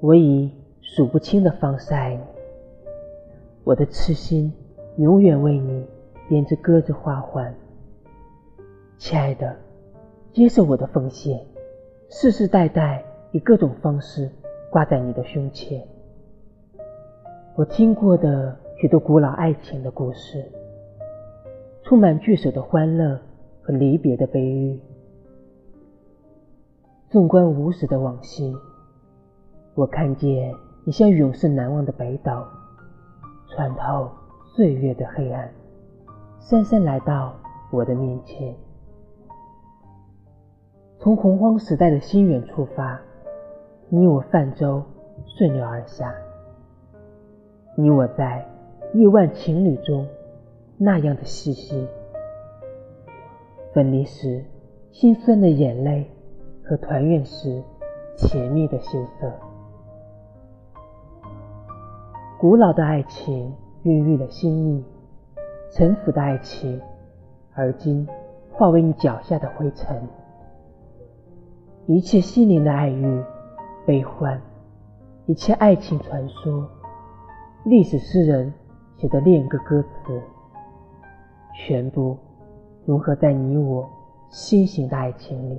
我以数不清的方式爱你，我的痴心永远为你编织鸽子花环。亲爱的，接受我的奉献，世世代代以各种方式挂在你的胸前。我听过的许多古老爱情的故事，充满聚首的欢乐和离别的悲郁。纵观无始的往昔，我看见你像永世难忘的北斗，穿透岁月的黑暗，姗姗来到我的面前。从洪荒时代的心远出发，你我泛舟顺流而下。你我在亿万情侣中那样的细细，分离时心酸的眼泪。和团圆时甜蜜的羞涩，古老的爱情孕育了心意，沉浮的爱情，而今化为你脚下的灰尘。一切心灵的爱欲、悲欢，一切爱情传说，历史诗人写的恋歌歌词，全部融合在你我新型的爱情里。